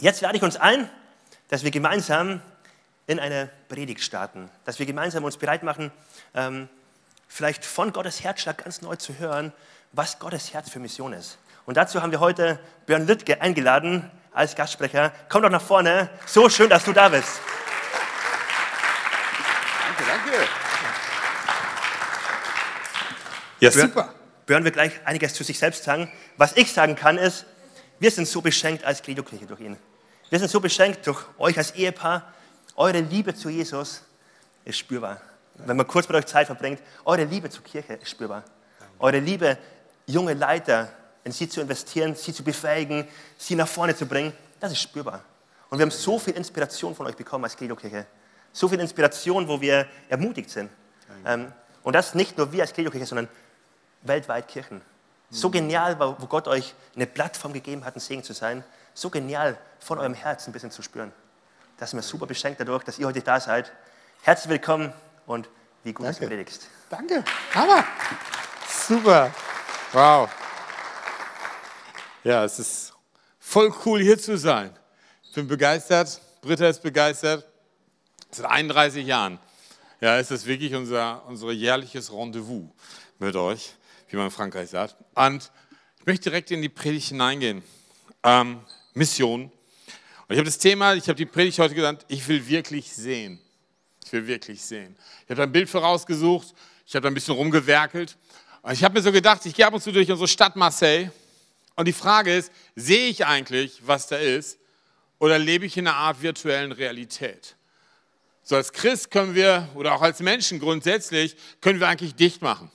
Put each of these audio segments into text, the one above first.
Jetzt lade ich uns ein, dass wir gemeinsam in eine Predigt starten, dass wir gemeinsam uns bereit machen, ähm, vielleicht von Gottes Herzschlag ganz neu zu hören, was Gottes Herz für Mission ist. Und dazu haben wir heute Björn Lüttke eingeladen als Gastsprecher. Komm doch nach vorne. So schön, dass du da bist. Danke, danke. Ja, super. Björn wird gleich einiges zu sich selbst sagen. Was ich sagen kann, ist, wir sind so beschenkt als Credo-Kirche durch ihn. Wir sind so beschenkt durch euch als Ehepaar. Eure Liebe zu Jesus ist spürbar. Wenn man kurz mit euch Zeit verbringt, eure Liebe zur Kirche ist spürbar. Eure Liebe, junge Leiter, in sie zu investieren, sie zu befähigen, sie nach vorne zu bringen, das ist spürbar. Und wir haben so viel Inspiration von euch bekommen als Credo-Kirche. So viel Inspiration, wo wir ermutigt sind. Ähm, und das nicht nur wir als Credo-Kirche, sondern weltweit Kirchen. So genial, wo Gott euch eine Plattform gegeben hat, ein Segen zu sein. So genial, von eurem Herzen ein bisschen zu spüren. Das sind wir super beschenkt dadurch, dass ihr heute da seid. Herzlich willkommen und wie gut, Danke. du predigst. Danke. Hammer. Super. Wow. Ja, es ist voll cool, hier zu sein. Ich bin begeistert. Britta ist begeistert. Seit 31 Jahren ja, ist das wirklich unser, unser jährliches Rendezvous mit euch, wie man in Frankreich sagt. Und ich möchte direkt in die Predigt hineingehen. Ähm, Mission. Und ich habe das Thema, ich habe die Predigt heute genannt, ich will wirklich sehen. Ich will wirklich sehen. Ich habe ein Bild vorausgesucht, ich habe da ein bisschen rumgewerkelt. Und ich habe mir so gedacht, ich gehe ab und zu durch unsere Stadt Marseille. Und die Frage ist, sehe ich eigentlich, was da ist? Oder lebe ich in einer Art virtuellen Realität? So als Christ können wir, oder auch als Menschen grundsätzlich, können wir eigentlich dicht machen.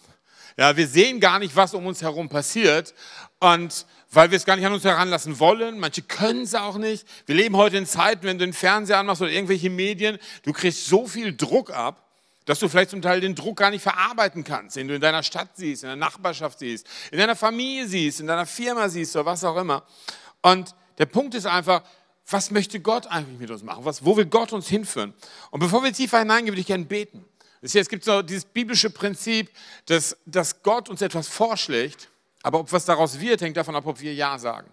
Ja, wir sehen gar nicht, was um uns herum passiert. Und weil wir es gar nicht an uns heranlassen wollen, manche können es auch nicht. Wir leben heute in Zeiten, wenn du den Fernseher anmachst oder irgendwelche Medien, du kriegst so viel Druck ab, dass du vielleicht zum Teil den Druck gar nicht verarbeiten kannst, den du in deiner Stadt siehst, in der Nachbarschaft siehst, in deiner Familie siehst, in deiner Firma siehst oder was auch immer. Und der Punkt ist einfach, was möchte Gott eigentlich mit uns machen? Was, wo will Gott uns hinführen? Und bevor wir tiefer hineingehen, würde ich gerne beten. Es gibt so dieses biblische Prinzip, dass, dass Gott uns etwas vorschlägt, aber ob was daraus wird, hängt davon ab, ob wir Ja sagen.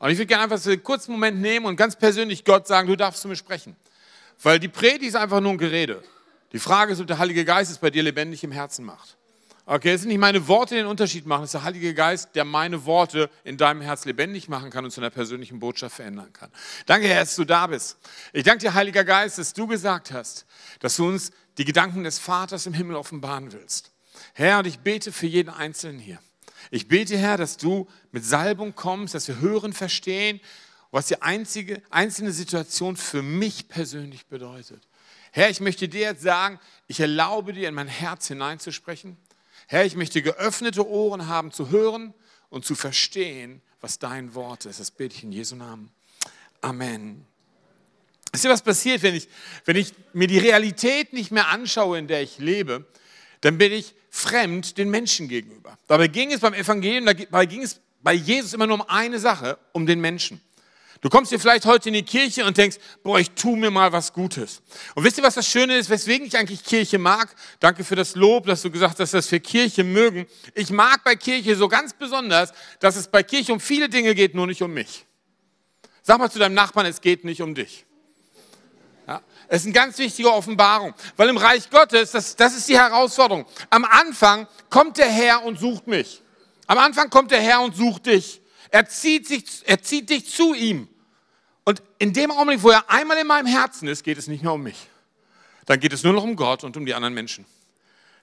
Und ich würde gerne einfach so einen kurzen Moment nehmen und ganz persönlich Gott sagen, du darfst zu mir sprechen. Weil die Predigt ist einfach nur ein Gerede. Die Frage ist, ob der Heilige Geist es bei dir lebendig im Herzen macht. Okay, es sind nicht meine Worte, die den Unterschied machen, es ist der Heilige Geist, der meine Worte in deinem Herz lebendig machen kann und zu einer persönlichen Botschaft verändern kann. Danke, Herr, dass du da bist. Ich danke dir, Heiliger Geist, dass du gesagt hast, dass du uns die Gedanken des Vaters im Himmel offenbaren willst. Herr, und ich bete für jeden Einzelnen hier. Ich bete, Herr, dass du mit Salbung kommst, dass wir hören, verstehen, was die einzige, einzelne Situation für mich persönlich bedeutet. Herr, ich möchte dir jetzt sagen, ich erlaube dir, in mein Herz hineinzusprechen. Herr, ich möchte geöffnete Ohren haben zu hören und zu verstehen, was dein Wort ist. Das bete ich in Jesu Namen. Amen. Wisst ihr, was passiert, wenn ich, wenn ich mir die Realität nicht mehr anschaue, in der ich lebe? Dann bin ich fremd den Menschen gegenüber. Dabei ging es beim Evangelium, dabei ging es bei Jesus immer nur um eine Sache, um den Menschen. Du kommst hier vielleicht heute in die Kirche und denkst, boah, ich tu mir mal was Gutes. Und wisst ihr, was das Schöne ist, weswegen ich eigentlich Kirche mag? Danke für das Lob, dass du gesagt hast, dass wir Kirche mögen. Ich mag bei Kirche so ganz besonders, dass es bei Kirche um viele Dinge geht, nur nicht um mich. Sag mal zu deinem Nachbarn, es geht nicht um dich. Ja, es ist eine ganz wichtige Offenbarung, weil im Reich Gottes, das, das ist die Herausforderung. Am Anfang kommt der Herr und sucht mich. Am Anfang kommt der Herr und sucht dich. Er zieht, sich, er zieht dich zu ihm. Und in dem Augenblick, wo er einmal in meinem Herzen ist, geht es nicht mehr um mich. Dann geht es nur noch um Gott und um die anderen Menschen.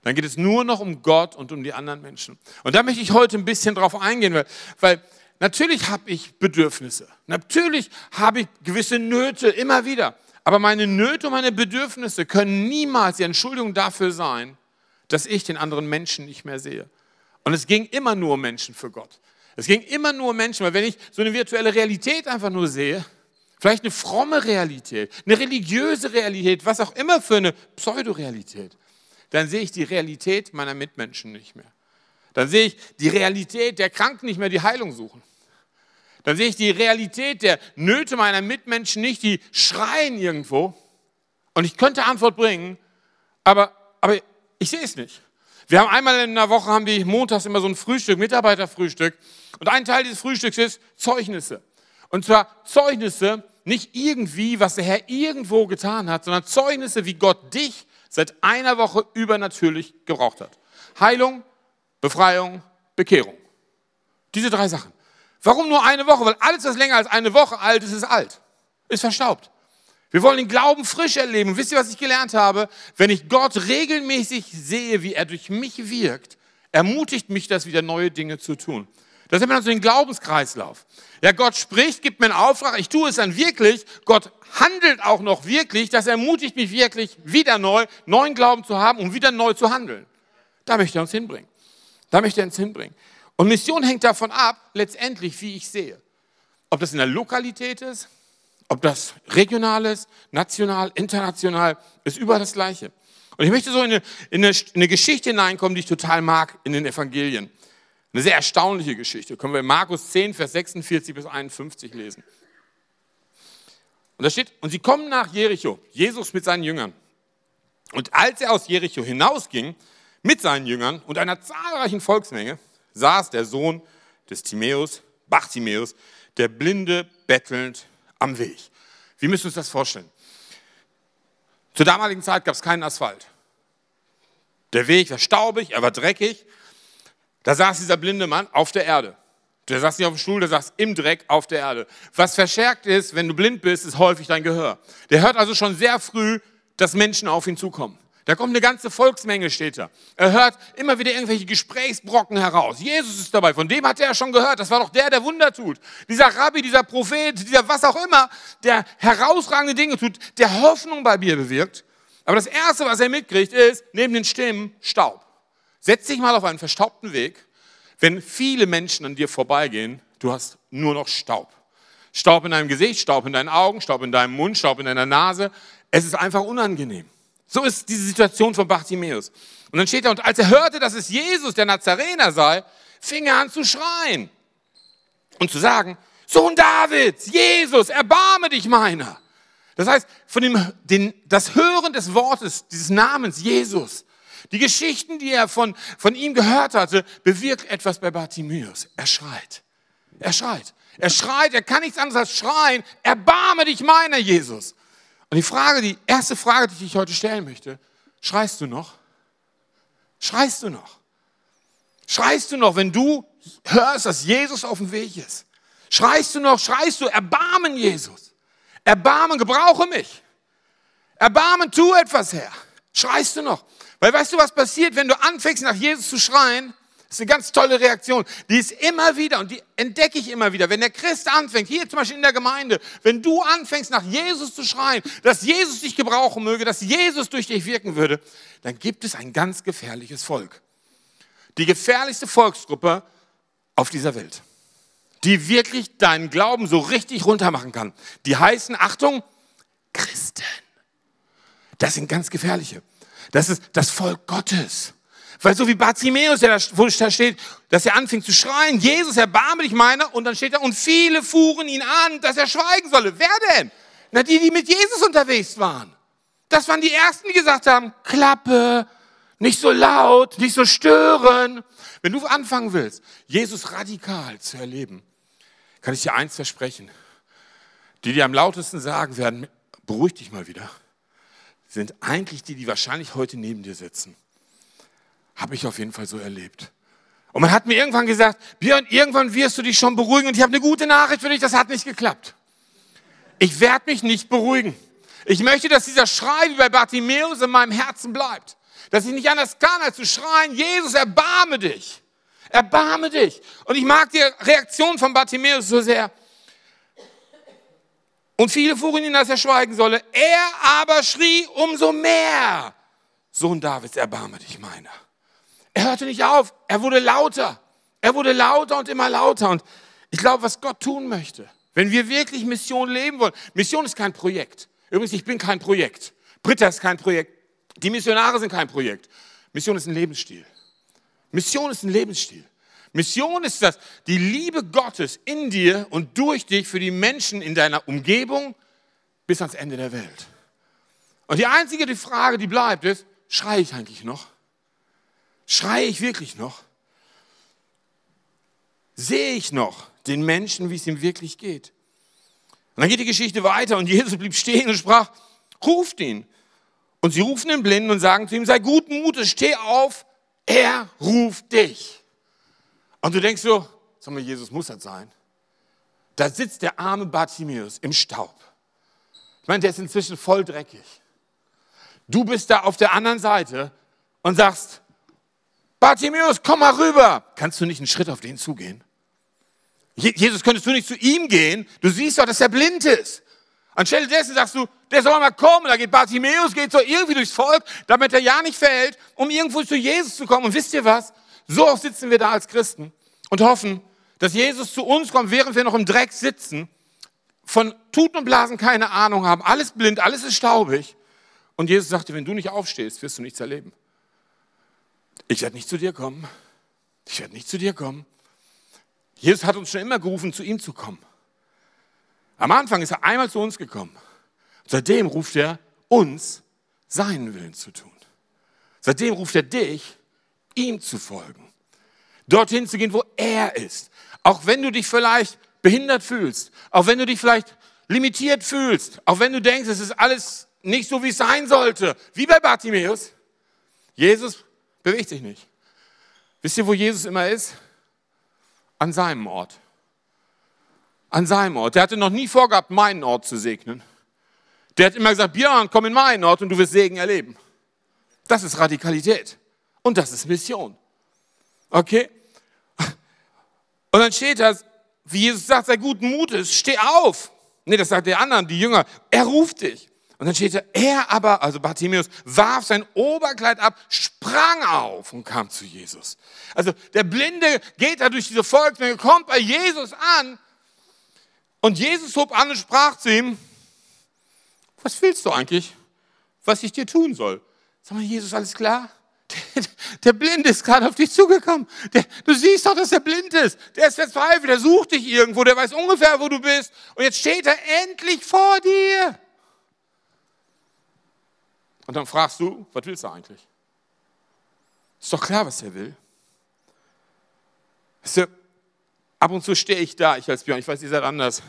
Dann geht es nur noch um Gott und um die anderen Menschen. Und da möchte ich heute ein bisschen drauf eingehen, weil, weil natürlich habe ich Bedürfnisse. Natürlich habe ich gewisse Nöte immer wieder. Aber meine Nöte und meine Bedürfnisse können niemals die Entschuldigung dafür sein, dass ich den anderen Menschen nicht mehr sehe. Und es ging immer nur um Menschen für Gott. Es ging immer nur um Menschen, weil wenn ich so eine virtuelle Realität einfach nur sehe, vielleicht eine fromme Realität, eine religiöse Realität, was auch immer für eine Pseudorealität, dann sehe ich die Realität meiner Mitmenschen nicht mehr. Dann sehe ich die Realität der Kranken nicht mehr, die Heilung suchen. Dann sehe ich die Realität der Nöte meiner Mitmenschen nicht, die schreien irgendwo. Und ich könnte Antwort bringen, aber, aber ich sehe es nicht. Wir haben einmal in der Woche, haben wir montags immer so ein Frühstück, Mitarbeiterfrühstück. Und ein Teil dieses Frühstücks ist Zeugnisse. Und zwar Zeugnisse, nicht irgendwie, was der Herr irgendwo getan hat, sondern Zeugnisse, wie Gott dich seit einer Woche übernatürlich gebraucht hat. Heilung, Befreiung, Bekehrung. Diese drei Sachen. Warum nur eine Woche? Weil alles, was länger als eine Woche alt ist, ist alt. Ist verstaubt. Wir wollen den Glauben frisch erleben. wisst ihr, was ich gelernt habe? Wenn ich Gott regelmäßig sehe, wie er durch mich wirkt, ermutigt mich das wieder neue Dinge zu tun. Das ist immer so ein Glaubenskreislauf. Ja, Gott spricht, gibt mir einen Auftrag, ich tue es dann wirklich. Gott handelt auch noch wirklich. Das ermutigt mich wirklich, wieder neu, neuen Glauben zu haben, um wieder neu zu handeln. Da möchte er uns hinbringen. Da möchte er uns hinbringen. Und Mission hängt davon ab, letztendlich, wie ich sehe. Ob das in der Lokalität ist, ob das regional ist, national, international, ist überall das Gleiche. Und ich möchte so in eine, in, eine, in eine, Geschichte hineinkommen, die ich total mag in den Evangelien. Eine sehr erstaunliche Geschichte. Können wir in Markus 10, Vers 46 bis 51 lesen. Und da steht, und sie kommen nach Jericho, Jesus mit seinen Jüngern. Und als er aus Jericho hinausging mit seinen Jüngern und einer zahlreichen Volksmenge, saß der Sohn des Timäus, Bartimäus, der Blinde bettelnd am Weg. Wie müssen wir uns das vorstellen? Zur damaligen Zeit gab es keinen Asphalt. Der Weg war staubig, er war dreckig. Da saß dieser blinde Mann auf der Erde. Der saß nicht auf dem Stuhl, der saß im Dreck auf der Erde. Was verstärkt ist, wenn du blind bist, ist häufig dein Gehör. Der hört also schon sehr früh, dass Menschen auf ihn zukommen. Da kommt eine ganze Volksmenge, steht da. Er hört immer wieder irgendwelche Gesprächsbrocken heraus. Jesus ist dabei, von dem hat er ja schon gehört. Das war doch der, der Wunder tut. Dieser Rabbi, dieser Prophet, dieser was auch immer, der herausragende Dinge tut, der Hoffnung bei mir bewirkt. Aber das Erste, was er mitkriegt, ist, neben den Stimmen, Staub. Setz dich mal auf einen verstaubten Weg. Wenn viele Menschen an dir vorbeigehen, du hast nur noch Staub. Staub in deinem Gesicht, Staub in deinen Augen, Staub in deinem Mund, Staub in deiner Nase. Es ist einfach unangenehm. So ist diese Situation von Bartimäus. Und dann steht er, und als er hörte, dass es Jesus, der Nazarener sei, fing er an zu schreien und zu sagen, Sohn Davids, Jesus, erbarme dich meiner. Das heißt, von dem, den, das Hören des Wortes, dieses Namens Jesus, die Geschichten, die er von, von ihm gehört hatte, bewirkt etwas bei Bartimäus. Er schreit. Er schreit. Er schreit, er kann nichts anderes als schreien, erbarme dich meiner, Jesus. Und die Frage, die erste Frage, die ich heute stellen möchte, schreist du noch? Schreist du noch? Schreist du noch, wenn du hörst, dass Jesus auf dem Weg ist? Schreist du noch, schreist du, Erbarmen, Jesus. Erbarmen, gebrauche mich. Erbarmen, tu etwas, Herr. Schreist du noch? Weil weißt du, was passiert, wenn du anfängst, nach Jesus zu schreien? Das ist eine ganz tolle Reaktion. Die ist immer wieder und die entdecke ich immer wieder. Wenn der Christ anfängt, hier zum Beispiel in der Gemeinde, wenn du anfängst nach Jesus zu schreien, dass Jesus dich gebrauchen möge, dass Jesus durch dich wirken würde, dann gibt es ein ganz gefährliches Volk. Die gefährlichste Volksgruppe auf dieser Welt, die wirklich deinen Glauben so richtig runtermachen kann. Die heißen, Achtung, Christen. Das sind ganz gefährliche. Das ist das Volk Gottes. Weil so wie Bartimäus, der da, wo da steht, dass er anfing zu schreien, Jesus, erbarme dich meiner, und dann steht da, und viele fuhren ihn an, dass er schweigen solle. Wer denn? Na, die, die mit Jesus unterwegs waren. Das waren die Ersten, die gesagt haben, Klappe, nicht so laut, nicht so stören. Wenn du anfangen willst, Jesus radikal zu erleben, kann ich dir eins versprechen. Die, die am lautesten sagen werden, beruhig dich mal wieder, sind eigentlich die, die wahrscheinlich heute neben dir sitzen. Habe ich auf jeden Fall so erlebt. Und man hat mir irgendwann gesagt, Björn, irgendwann wirst du dich schon beruhigen und ich habe eine gute Nachricht für dich, das hat nicht geklappt. Ich werde mich nicht beruhigen. Ich möchte, dass dieser Schrei wie bei Bartimäus in meinem Herzen bleibt. Dass ich nicht anders kann, als zu schreien, Jesus, erbarme dich. Erbarme dich. Und ich mag die Reaktion von Bartimäus so sehr. Und viele fuhren ihn, dass er schweigen solle. Er aber schrie umso mehr. Sohn Davids, erbarme dich meiner. Er hörte nicht auf, er wurde lauter. Er wurde lauter und immer lauter. Und ich glaube, was Gott tun möchte, wenn wir wirklich Mission leben wollen, Mission ist kein Projekt. Übrigens, ich bin kein Projekt. Britta ist kein Projekt. Die Missionare sind kein Projekt. Mission ist ein Lebensstil. Mission ist ein Lebensstil. Mission ist das, die Liebe Gottes in dir und durch dich für die Menschen in deiner Umgebung bis ans Ende der Welt. Und die einzige die Frage, die bleibt, ist, schreie ich eigentlich noch? Schreie ich wirklich noch? Sehe ich noch den Menschen, wie es ihm wirklich geht? Und dann geht die Geschichte weiter und Jesus blieb stehen und sprach, ruft ihn. Und sie rufen den Blinden und sagen zu ihm, sei guten Mutes, steh auf, er ruft dich. Und du denkst so, sag mal, Jesus muss das sein. Da sitzt der arme Bartimäus im Staub. Ich meine, der ist inzwischen voll dreckig. Du bist da auf der anderen Seite und sagst, Bartimäus, komm mal rüber. Kannst du nicht einen Schritt auf den zugehen? Jesus, könntest du nicht zu ihm gehen? Du siehst doch, dass er blind ist. Anstelle dessen sagst du, der soll mal kommen. Da geht Bartimäus, geht so irgendwie durchs Volk, damit er ja nicht fällt, um irgendwo zu Jesus zu kommen. Und wisst ihr was? So oft sitzen wir da als Christen und hoffen, dass Jesus zu uns kommt, während wir noch im Dreck sitzen, von Tuten und Blasen keine Ahnung haben, alles blind, alles ist staubig. Und Jesus sagte, wenn du nicht aufstehst, wirst du nichts erleben. Ich werde nicht zu dir kommen. Ich werde nicht zu dir kommen. Jesus hat uns schon immer gerufen, zu ihm zu kommen. Am Anfang ist er einmal zu uns gekommen. Seitdem ruft er uns, seinen Willen zu tun. Seitdem ruft er dich, ihm zu folgen. Dorthin zu gehen, wo er ist. Auch wenn du dich vielleicht behindert fühlst, auch wenn du dich vielleicht limitiert fühlst, auch wenn du denkst, es ist alles nicht so, wie es sein sollte, wie bei Bartimäus. Jesus bewegt sich nicht. Wisst ihr, wo Jesus immer ist? An seinem Ort. An seinem Ort. Der hatte noch nie vorgehabt, meinen Ort zu segnen. Der hat immer gesagt, Björn, komm in meinen Ort und du wirst Segen erleben. Das ist Radikalität. Und das ist Mission. Okay? Und dann steht das, wie Jesus sagt, sei guten Mutes, steh auf. Nee, das sagt der anderen, die Jünger. Er ruft dich. Und dann steht da, er aber, also Bartimäus, warf sein Oberkleid ab, sprang auf und kam zu Jesus. Also der Blinde geht da durch diese Volksmenge, kommt bei Jesus an und Jesus hob an und sprach zu ihm, was willst du eigentlich, was ich dir tun soll? Sag mal, Jesus, alles klar? Der, der Blinde ist gerade auf dich zugekommen. Der, du siehst doch, dass er blind ist. Der ist verzweifelt, der sucht dich irgendwo, der weiß ungefähr, wo du bist. Und jetzt steht er endlich vor dir. Und dann fragst du, was willst du eigentlich? Ist doch klar, was er will. Weißt du, ab und zu stehe ich da, ich als Björn, ich weiß, ihr seid anders,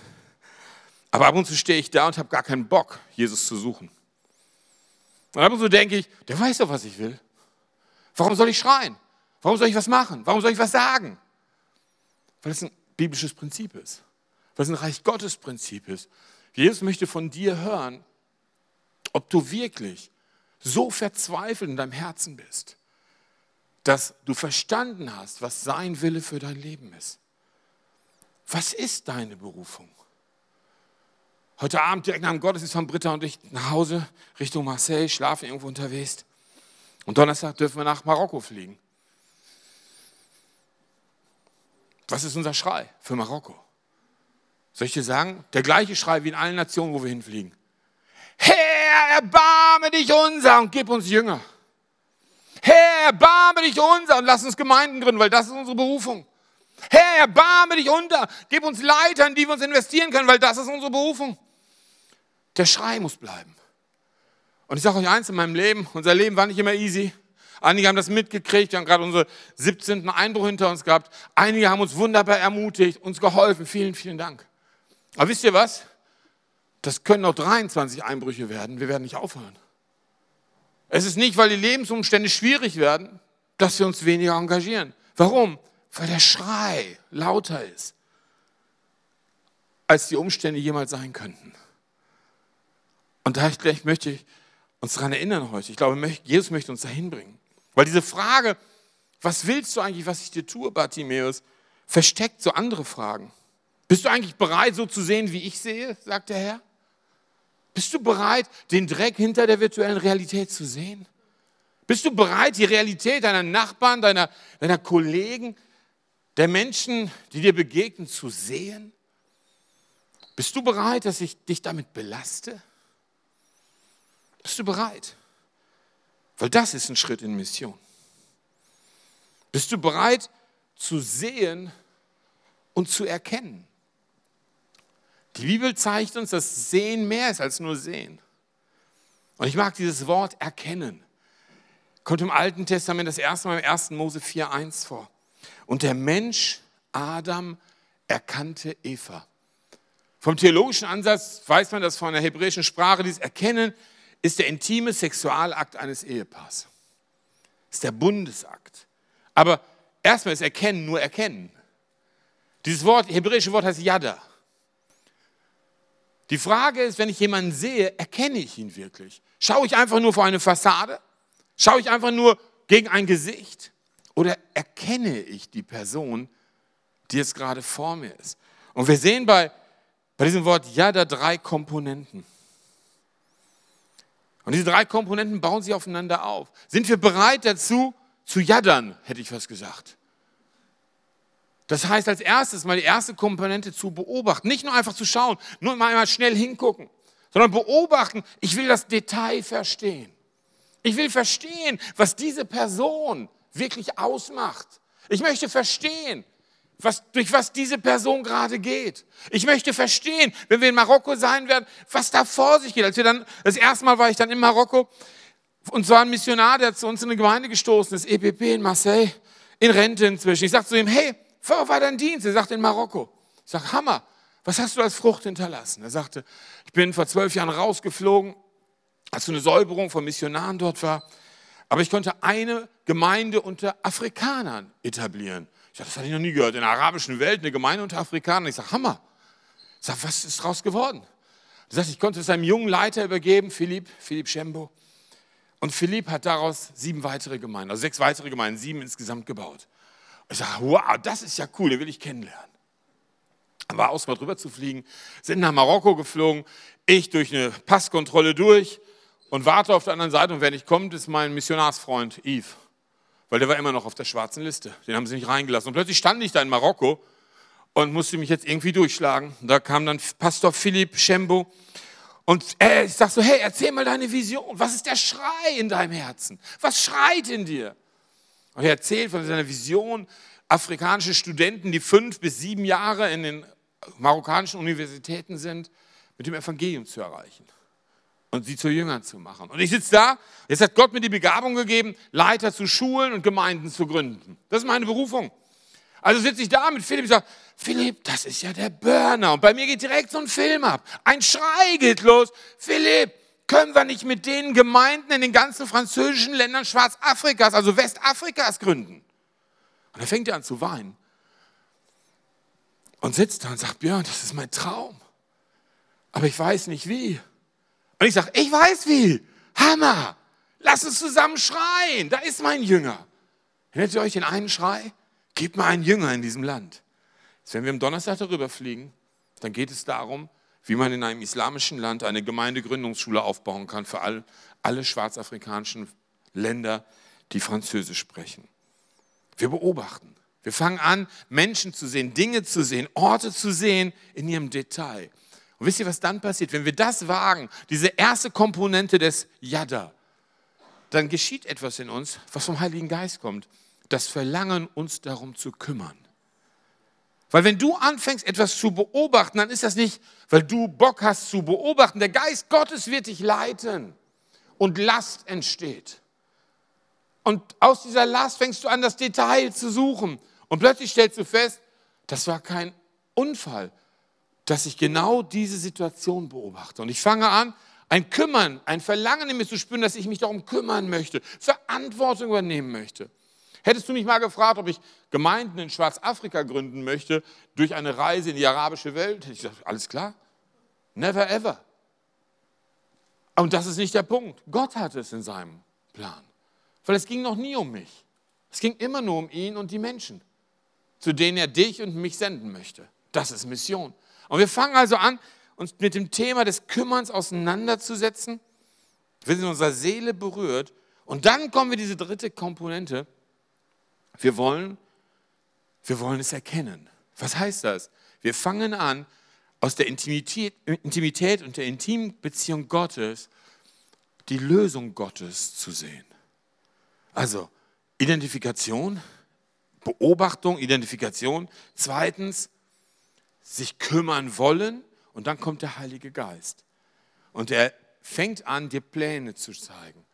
aber ab und zu stehe ich da und habe gar keinen Bock, Jesus zu suchen. Und ab und zu denke ich, der weiß doch, was ich will. Warum soll ich schreien? Warum soll ich was machen? Warum soll ich was sagen? Weil es ein biblisches Prinzip ist. Weil es ein Reich Gottes Prinzip ist. Jesus möchte von dir hören, ob du wirklich so verzweifelt in deinem Herzen bist, dass du verstanden hast, was sein Wille für dein Leben ist. Was ist deine Berufung? Heute Abend direkt nach dem Gottesdienst von Britta und ich nach Hause Richtung Marseille, schlafen irgendwo unterwegs. Und Donnerstag dürfen wir nach Marokko fliegen. Was ist unser Schrei für Marokko? Soll ich dir sagen? Der gleiche Schrei wie in allen Nationen, wo wir hinfliegen. Herr, erbarme dich unser und gib uns Jünger. Herr, erbarme dich unser und lass uns Gemeinden gründen, weil das ist unsere Berufung. Herr, erbarme dich unter, gib uns Leiter, in die wir uns investieren können, weil das ist unsere Berufung. Der Schrei muss bleiben. Und ich sage euch eins in meinem Leben, unser Leben war nicht immer easy. Einige haben das mitgekriegt, wir haben gerade unsere 17. Einbruch hinter uns gehabt. Einige haben uns wunderbar ermutigt, uns geholfen. Vielen, vielen Dank. Aber wisst ihr was? Das können noch 23 Einbrüche werden. Wir werden nicht aufhören. Es ist nicht, weil die Lebensumstände schwierig werden, dass wir uns weniger engagieren. Warum? Weil der Schrei lauter ist, als die Umstände jemals sein könnten. Und da möchte ich uns daran erinnern heute. Ich glaube, Jesus möchte uns dahin bringen. Weil diese Frage, was willst du eigentlich, was ich dir tue, Bartimäus, versteckt so andere Fragen. Bist du eigentlich bereit, so zu sehen, wie ich sehe, sagt der Herr? Bist du bereit, den Dreck hinter der virtuellen Realität zu sehen? Bist du bereit, die Realität deiner Nachbarn, deiner, deiner Kollegen, der Menschen, die dir begegnen, zu sehen? Bist du bereit, dass ich dich damit belaste? Bist du bereit? Weil das ist ein Schritt in Mission. Bist du bereit zu sehen und zu erkennen? Die Bibel zeigt uns, dass Sehen mehr ist als nur Sehen. Und ich mag dieses Wort erkennen. Kommt im Alten Testament das erste Mal im 1. Mose 4.1 vor. Und der Mensch, Adam, erkannte Eva. Vom theologischen Ansatz weiß man das von der hebräischen Sprache, dieses Erkennen ist der intime Sexualakt eines Ehepaars. Ist der Bundesakt. Aber erstmal ist Erkennen nur Erkennen. Dieses Wort, hebräische Wort heißt Yada. Die Frage ist, wenn ich jemanden sehe, erkenne ich ihn wirklich? Schaue ich einfach nur vor eine Fassade? Schaue ich einfach nur gegen ein Gesicht? Oder erkenne ich die Person, die jetzt gerade vor mir ist? Und wir sehen bei bei diesem Wort Yada drei Komponenten. Und diese drei Komponenten bauen sich aufeinander auf. Sind wir bereit dazu, zu jaddern, hätte ich was gesagt. Das heißt, als erstes mal die erste Komponente zu beobachten. Nicht nur einfach zu schauen, nur mal einmal schnell hingucken, sondern beobachten. Ich will das Detail verstehen. Ich will verstehen, was diese Person wirklich ausmacht. Ich möchte verstehen, was, durch was diese Person gerade geht. Ich möchte verstehen, wenn wir in Marokko sein werden, was da vor sich geht. Als wir dann, das erste Mal war ich dann in Marokko und zwar ein Missionar, der zu uns in eine Gemeinde gestoßen ist, EPP in Marseille, in Rente inzwischen. Ich sagte zu ihm, hey, wo war dein Dienst? Er sagte, in Marokko. Ich sage, Hammer, was hast du als Frucht hinterlassen? Er sagte, ich bin vor zwölf Jahren rausgeflogen, als so eine Säuberung von Missionaren dort war. Aber ich konnte eine Gemeinde unter Afrikanern etablieren. Ich sage, das hatte ich noch nie gehört. In der arabischen Welt eine Gemeinde unter Afrikanern. Ich sage, Hammer. Ich sage, was ist daraus geworden? Er sagt, ich konnte es einem jungen Leiter übergeben, Philipp, Philipp Schembo. Und Philipp hat daraus sieben weitere Gemeinden, also sechs weitere Gemeinden, sieben insgesamt gebaut. Ich sage, wow, das ist ja cool, den will ich kennenlernen. War aus, mal drüber zu fliegen, sind nach Marokko geflogen, ich durch eine Passkontrolle durch und warte auf der anderen Seite und wer nicht kommt, ist mein Missionarsfreund Yves weil der war immer noch auf der schwarzen Liste. Den haben sie nicht reingelassen. Und plötzlich stand ich da in Marokko und musste mich jetzt irgendwie durchschlagen. Da kam dann Pastor Philipp Schembo und äh, ich sag so, hey, erzähl mal deine Vision. Was ist der Schrei in deinem Herzen? Was schreit in dir? Und er erzählt von seiner Vision, afrikanische Studenten, die fünf bis sieben Jahre in den marokkanischen Universitäten sind, mit dem Evangelium zu erreichen und sie zu Jüngern zu machen. Und ich sitze da, jetzt hat Gott mir die Begabung gegeben, Leiter zu Schulen und Gemeinden zu gründen. Das ist meine Berufung. Also sitze ich da mit Philipp und sage, Philipp, das ist ja der Burner. Und bei mir geht direkt so ein Film ab. Ein Schrei geht los. Philipp, können wir nicht mit den Gemeinden in den ganzen französischen Ländern Schwarzafrikas, also Westafrikas gründen? Und dann fängt er an zu weinen. Und sitzt da und sagt, Björn, das ist mein Traum. Aber ich weiß nicht wie. Und ich sage, ich weiß wie. Hammer. Lass uns zusammen schreien. Da ist mein Jünger. Erinnert ihr euch den einen Schrei? Gebt mir einen Jünger in diesem Land. Jetzt, wenn wir am Donnerstag darüber fliegen, dann geht es darum, wie man in einem islamischen Land eine Gemeindegründungsschule aufbauen kann für all, alle schwarzafrikanischen Länder, die Französisch sprechen. Wir beobachten. Wir fangen an, Menschen zu sehen, Dinge zu sehen, Orte zu sehen in ihrem Detail. Und wisst ihr, was dann passiert? Wenn wir das wagen, diese erste Komponente des Yada, dann geschieht etwas in uns, was vom Heiligen Geist kommt. Das Verlangen, uns darum zu kümmern. Weil wenn du anfängst, etwas zu beobachten, dann ist das nicht, weil du Bock hast zu beobachten. Der Geist Gottes wird dich leiten und Last entsteht. Und aus dieser Last fängst du an, das Detail zu suchen. Und plötzlich stellst du fest, das war kein Unfall, dass ich genau diese Situation beobachte. Und ich fange an, ein Kümmern, ein Verlangen in mir zu spüren, dass ich mich darum kümmern möchte, Verantwortung übernehmen möchte. Hättest du mich mal gefragt, ob ich Gemeinden in Schwarzafrika gründen möchte durch eine Reise in die arabische Welt, hätte ich gesagt, alles klar. Never ever. Und das ist nicht der Punkt. Gott hatte es in seinem Plan. Weil es ging noch nie um mich. Es ging immer nur um ihn und die Menschen, zu denen er dich und mich senden möchte. Das ist Mission. Und wir fangen also an, uns mit dem Thema des Kümmerns auseinanderzusetzen. Wir sind in unserer Seele berührt. Und dann kommen wir diese dritte Komponente. Wir wollen, wir wollen es erkennen. Was heißt das? Wir fangen an, aus der Intimität, Intimität und der intimen Beziehung Gottes die Lösung Gottes zu sehen. Also Identifikation, Beobachtung, Identifikation. Zweitens sich kümmern wollen und dann kommt der Heilige Geist. Und er fängt an, dir Pläne zu zeigen,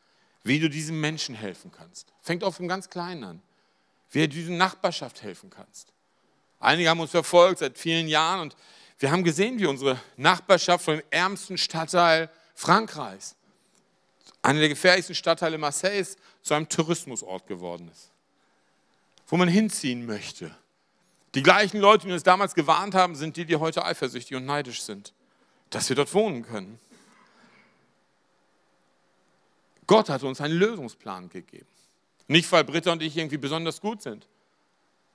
wie du diesem Menschen helfen kannst. Fängt auf dem ganz Kleinen an, wie du dieser Nachbarschaft helfen kannst. Einige haben uns verfolgt seit vielen Jahren und Wir haben gesehen, wie unsere Nachbarschaft von dem ärmsten Stadtteil Frankreichs, einer der gefährlichsten Stadtteile Marseilles, zu einem Tourismusort geworden ist, wo man hinziehen möchte. Die gleichen Leute, die uns damals gewarnt haben, sind die, die heute eifersüchtig und neidisch sind, dass wir dort wohnen können. Gott hat uns einen Lösungsplan gegeben. Nicht, weil Britta und ich irgendwie besonders gut sind,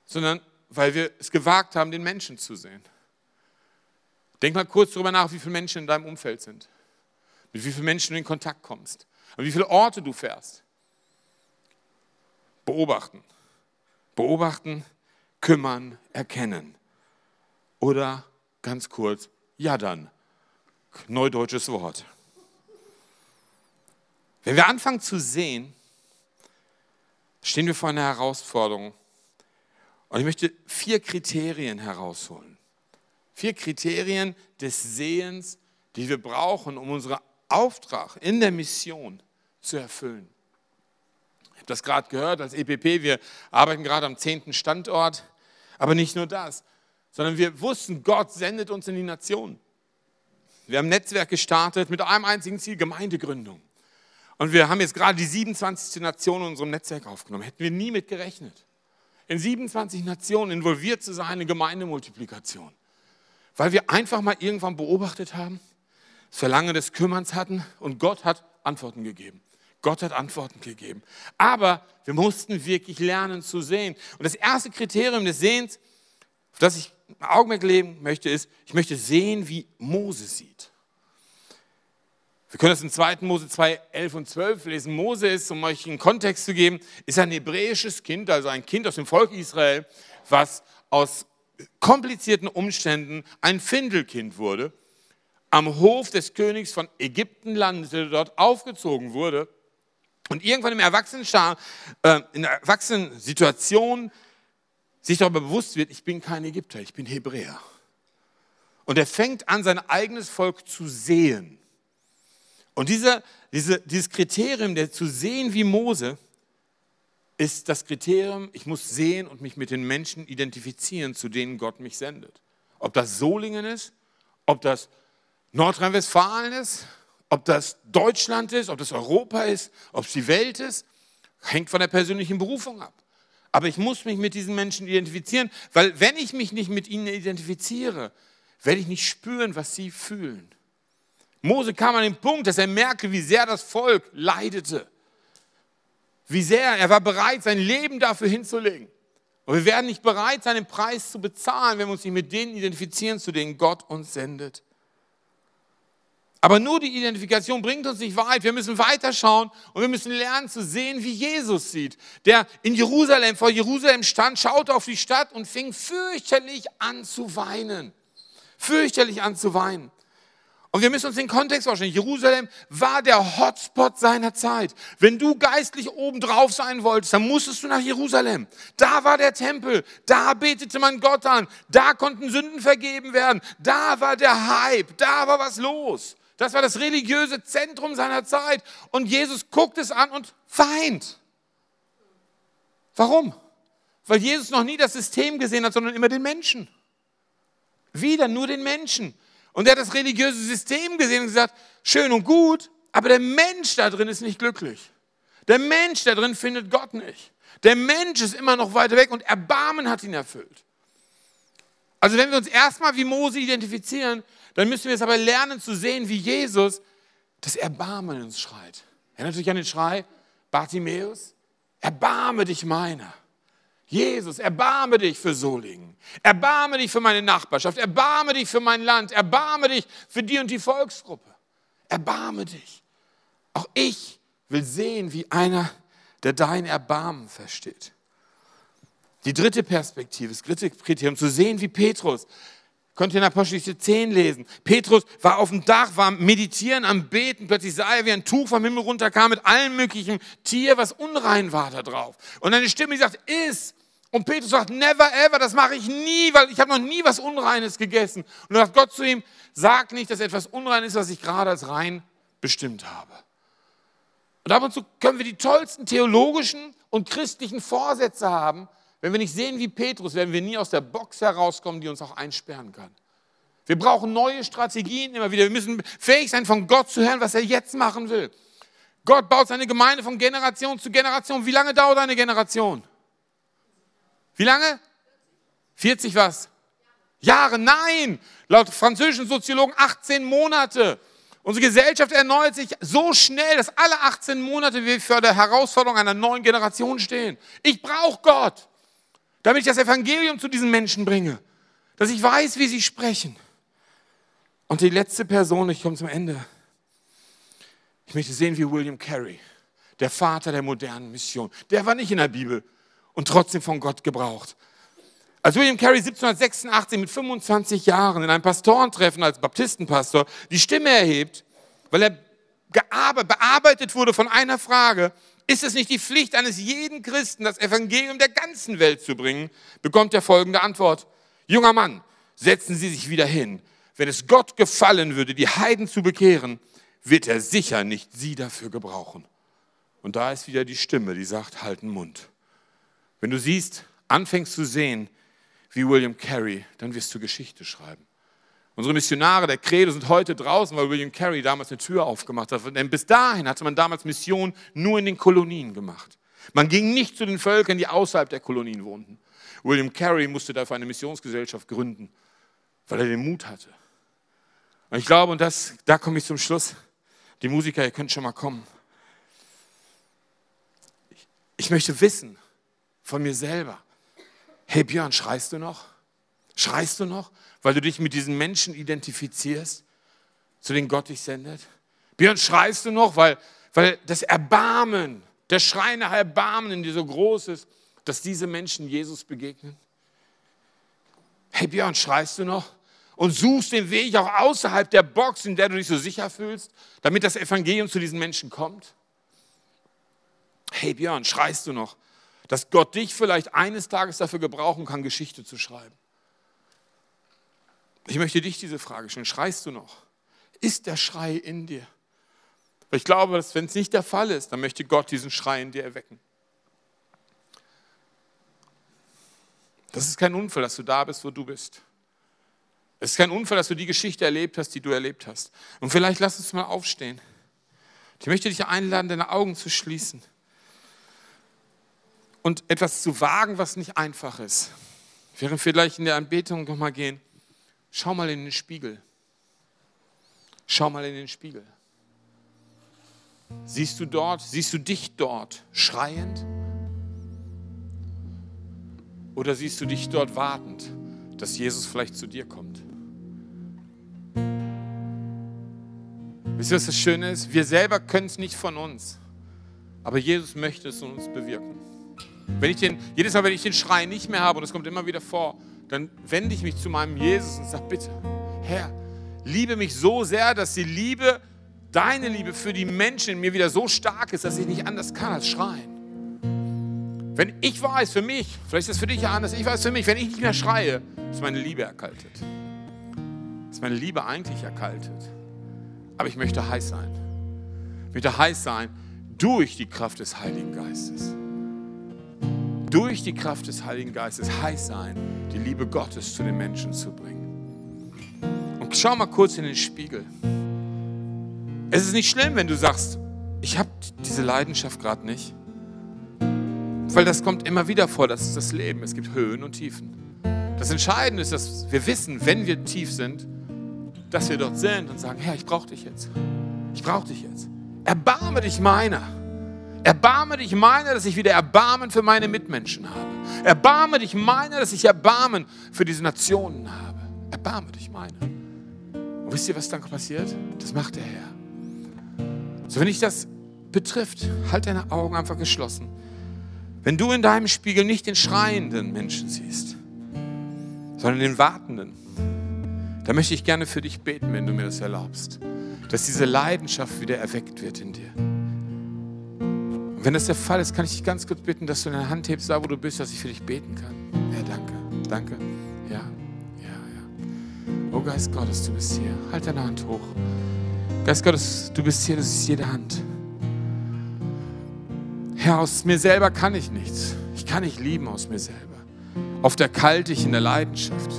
sondern weil wir es gewagt haben, den Menschen zu sehen. Denk mal kurz darüber nach, wie viele Menschen in deinem Umfeld sind, mit wie vielen Menschen du in Kontakt kommst, und wie viele Orte du fährst. Beobachten. Beobachten, kümmern, erkennen. Oder ganz kurz, ja dann. Neudeutsches Wort. Wenn wir anfangen zu sehen, stehen wir vor einer Herausforderung. Und ich möchte vier Kriterien herausholen. Vier Kriterien des Sehens, die wir brauchen, um unseren Auftrag in der Mission zu erfüllen. Ich habe das gerade gehört als EPP, wir arbeiten gerade am zehnten Standort, aber nicht nur das, sondern wir wussten, Gott sendet uns in die Nation. Wir haben ein Netzwerk gestartet mit einem einzigen Ziel, Gemeindegründung. Und wir haben jetzt gerade die 27. Nation in unserem Netzwerk aufgenommen. Hätten wir nie mit gerechnet. In 27 Nationen involviert zu sein in Gemeindemultiplikation. Weil wir einfach mal irgendwann beobachtet haben, das Verlangen des Kümmerns hatten und Gott hat Antworten gegeben. Gott hat Antworten gegeben. Aber wir mussten wirklich lernen zu sehen. Und das erste Kriterium des Sehens, auf das ich ein Augenmerk legen möchte, ist, ich möchte sehen, wie Mose sieht. Wir können das in 2. Mose 2, 11 und 12 lesen. Mose ist, um euch einen Kontext zu geben, ist ein hebräisches Kind, also ein Kind aus dem Volk Israel, was aus komplizierten Umständen ein Findelkind wurde, am Hof des Königs von Ägypten landete, dort aufgezogen wurde und irgendwann im Erwachsenenschar, äh, in der Erwachsenensituation sich darüber bewusst wird, ich bin kein Ägypter, ich bin Hebräer. Und er fängt an, sein eigenes Volk zu sehen. Und diese, diese, dieses Kriterium, der zu sehen wie Mose, ist das Kriterium, ich muss sehen und mich mit den Menschen identifizieren, zu denen Gott mich sendet. Ob das Solingen ist, ob das Nordrhein-Westfalen ist, ob das Deutschland ist, ob das Europa ist, ob es die Welt ist, hängt von der persönlichen Berufung ab. Aber ich muss mich mit diesen Menschen identifizieren, weil wenn ich mich nicht mit ihnen identifiziere, werde ich nicht spüren, was sie fühlen. Mose kam an den Punkt, dass er merkte, wie sehr das Volk leidete. Wie sehr er war bereit, sein Leben dafür hinzulegen. Und wir werden nicht bereit sein, den Preis zu bezahlen, wenn wir uns nicht mit denen identifizieren, zu denen Gott uns sendet. Aber nur die Identifikation bringt uns nicht weit. Wir müssen weiterschauen und wir müssen lernen zu sehen, wie Jesus sieht. Der in Jerusalem, vor Jerusalem stand, schaute auf die Stadt und fing fürchterlich an zu weinen. Fürchterlich an zu weinen. Und wir müssen uns den Kontext vorstellen. Jerusalem war der Hotspot seiner Zeit. Wenn du geistlich obendrauf sein wolltest, dann musstest du nach Jerusalem. Da war der Tempel. Da betete man Gott an. Da konnten Sünden vergeben werden. Da war der Hype. Da war was los. Das war das religiöse Zentrum seiner Zeit. Und Jesus guckt es an und weint. Warum? Weil Jesus noch nie das System gesehen hat, sondern immer den Menschen. Wieder nur den Menschen. Und er hat das religiöse System gesehen und gesagt, schön und gut, aber der Mensch da drin ist nicht glücklich. Der Mensch da drin findet Gott nicht. Der Mensch ist immer noch weiter weg und Erbarmen hat ihn erfüllt. Also wenn wir uns erstmal wie Mose identifizieren, dann müssen wir es aber lernen zu sehen, wie Jesus das Erbarmen uns schreit. Erinnert euch an den Schrei, Bartimäus, erbarme dich meiner. Jesus, erbarme dich für Solingen. Erbarme dich für meine Nachbarschaft. Erbarme dich für mein Land. Erbarme dich für die und die Volksgruppe. Erbarme dich. Auch ich will sehen, wie einer, der dein Erbarmen versteht. Die dritte Perspektive, das dritte Kriterium, zu sehen wie Petrus. Könnt ihr in Apostelgeschichte 10 lesen. Petrus war auf dem Dach, war am meditieren, am beten. Plötzlich sah er, wie ein Tuch vom Himmel runterkam mit allen möglichen Tier, was unrein war da drauf. Und eine Stimme, die sagt, iss. Und Petrus sagt, never ever, das mache ich nie, weil ich habe noch nie was Unreines gegessen. Und dann sagt Gott zu ihm, sag nicht, dass etwas unrein ist, was ich gerade als rein bestimmt habe. Und ab und zu können wir die tollsten theologischen und christlichen Vorsätze haben. Wenn wir nicht sehen wie Petrus, werden wir nie aus der Box herauskommen, die uns auch einsperren kann. Wir brauchen neue Strategien immer wieder. Wir müssen fähig sein, von Gott zu hören, was er jetzt machen will. Gott baut seine Gemeinde von Generation zu Generation. Wie lange dauert eine Generation? Wie lange? 40 was? Jahre? Nein! Laut französischen Soziologen 18 Monate. Unsere Gesellschaft erneuert sich so schnell, dass alle 18 Monate wir vor der Herausforderung einer neuen Generation stehen. Ich brauche Gott, damit ich das Evangelium zu diesen Menschen bringe, dass ich weiß, wie sie sprechen. Und die letzte Person, ich komme zum Ende. Ich möchte sehen, wie William Carey, der Vater der modernen Mission, der war nicht in der Bibel und trotzdem von Gott gebraucht. Als William Carey 1786 mit 25 Jahren in einem Pastorentreffen als Baptistenpastor die Stimme erhebt, weil er bearbeitet wurde von einer Frage, ist es nicht die Pflicht eines jeden Christen, das Evangelium der ganzen Welt zu bringen, bekommt er folgende Antwort. Junger Mann, setzen Sie sich wieder hin. Wenn es Gott gefallen würde, die Heiden zu bekehren, wird er sicher nicht Sie dafür gebrauchen. Und da ist wieder die Stimme, die sagt, halten Mund. Wenn du siehst, anfängst zu sehen, wie William Carey, dann wirst du Geschichte schreiben. Unsere Missionare der Credo sind heute draußen, weil William Carey damals eine Tür aufgemacht hat. Denn bis dahin hatte man damals Mission nur in den Kolonien gemacht. Man ging nicht zu den Völkern, die außerhalb der Kolonien wohnten. William Carey musste dafür eine Missionsgesellschaft gründen, weil er den Mut hatte. Und ich glaube, und das, da komme ich zum Schluss, die Musiker, ihr könnt schon mal kommen. Ich, ich möchte wissen von mir selber, hey Björn, schreist du noch? Schreist du noch, weil du dich mit diesen Menschen identifizierst, zu denen Gott dich sendet? Björn, schreist du noch, weil, weil das Erbarmen, der Schrei nach Erbarmen in dir so groß ist, dass diese Menschen Jesus begegnen? Hey Björn, schreist du noch? Und suchst den Weg auch außerhalb der Box, in der du dich so sicher fühlst, damit das Evangelium zu diesen Menschen kommt? Hey Björn, schreist du noch, dass Gott dich vielleicht eines Tages dafür gebrauchen kann, Geschichte zu schreiben? Ich möchte dich diese Frage stellen. Schreist du noch? Ist der Schrei in dir? Weil ich glaube, dass wenn es nicht der Fall ist, dann möchte Gott diesen Schrei in dir erwecken. Das ist kein Unfall, dass du da bist, wo du bist. Es ist kein Unfall, dass du die Geschichte erlebt hast, die du erlebt hast. Und vielleicht lass uns mal aufstehen. Ich möchte dich einladen, deine Augen zu schließen und etwas zu wagen, was nicht einfach ist. Während wir gleich in der Anbetung nochmal gehen, schau mal in den Spiegel. Schau mal in den Spiegel. Siehst du dort, siehst du dich dort schreiend? Oder siehst du dich dort wartend, dass Jesus vielleicht zu dir kommt? Wisst ihr, was das Schöne ist? Wir selber können es nicht von uns, aber Jesus möchte es in uns bewirken. Wenn ich den, jedes Mal, wenn ich den Schrei nicht mehr habe, und das kommt immer wieder vor, dann wende ich mich zu meinem Jesus und sage, bitte, Herr, liebe mich so sehr, dass die Liebe, deine Liebe für die Menschen in mir wieder so stark ist, dass ich nicht anders kann als schreien. Wenn ich weiß für mich, vielleicht ist es für dich ja anders, ich weiß für mich, wenn ich nicht mehr schreie, ist meine Liebe erkaltet. Ist meine Liebe eigentlich erkaltet. Aber ich möchte heiß sein. Ich möchte heiß sein durch die Kraft des Heiligen Geistes durch die Kraft des Heiligen Geistes heiß sein, die Liebe Gottes zu den Menschen zu bringen. Und schau mal kurz in den Spiegel. Es ist nicht schlimm, wenn du sagst, ich habe diese Leidenschaft gerade nicht. Weil das kommt immer wieder vor, das ist das Leben. Es gibt Höhen und Tiefen. Das Entscheidende ist, dass wir wissen, wenn wir tief sind, dass wir dort sind und sagen, Herr, ich brauche dich jetzt. Ich brauche dich jetzt. Erbarme dich meiner. Erbarme dich meiner, dass ich wieder Erbarmen für meine Mitmenschen habe. Erbarme dich meiner, dass ich Erbarmen für diese Nationen habe. Erbarme dich meiner. Und wisst ihr, was dann passiert? Das macht der Herr. So, wenn dich das betrifft, halt deine Augen einfach geschlossen. Wenn du in deinem Spiegel nicht den schreienden Menschen siehst, sondern den wartenden, dann möchte ich gerne für dich beten, wenn du mir das erlaubst, dass diese Leidenschaft wieder erweckt wird in dir. Wenn das der Fall ist, kann ich dich ganz kurz bitten, dass du deine Hand hebst, da wo du bist, dass ich für dich beten kann. Ja, danke, danke. Ja, ja, ja. Oh Geist Gottes, du bist hier. Halt deine Hand hoch. Geist Gottes, du bist hier, das ist jede Hand. Herr, aus mir selber kann ich nichts. Ich kann nicht lieben aus mir selber. Oft erkalte ich in der Leidenschaft.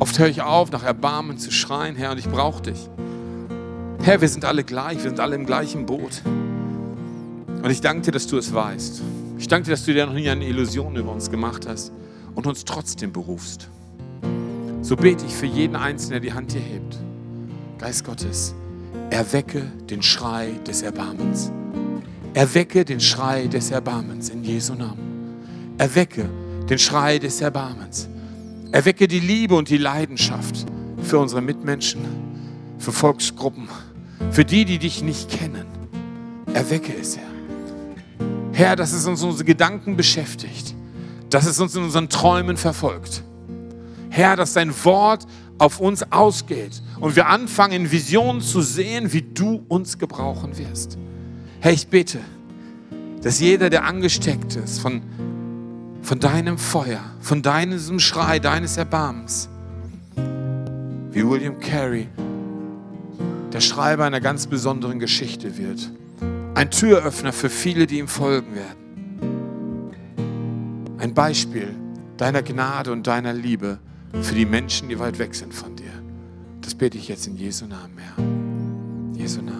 Oft höre ich auf, nach Erbarmen zu schreien, Herr, und ich brauche dich. Herr, wir sind alle gleich, wir sind alle im gleichen Boot. Und ich danke dir, dass du es weißt. Ich danke dir, dass du dir noch nie eine Illusion über uns gemacht hast und uns trotzdem berufst. So bete ich für jeden Einzelnen, der die Hand hier hebt. Geist Gottes, erwecke den Schrei des Erbarmens. Erwecke den Schrei des Erbarmens in Jesu Namen. Erwecke den Schrei des Erbarmens. Erwecke die Liebe und die Leidenschaft für unsere Mitmenschen, für Volksgruppen, für die, die dich nicht kennen. Erwecke es, Herr. Herr, dass es uns unsere Gedanken beschäftigt, dass es uns in unseren Träumen verfolgt. Herr, dass dein Wort auf uns ausgeht und wir anfangen, Visionen zu sehen, wie du uns gebrauchen wirst. Herr, ich bete, dass jeder, der angesteckt ist von, von deinem Feuer, von deinem Schrei, deines Erbarmens, wie William Carey, der Schreiber einer ganz besonderen Geschichte wird. Ein Türöffner für viele, die ihm folgen werden. Ein Beispiel deiner Gnade und deiner Liebe für die Menschen, die weit weg sind von dir. Das bete ich jetzt in Jesu Namen, Herr. Jesu Namen.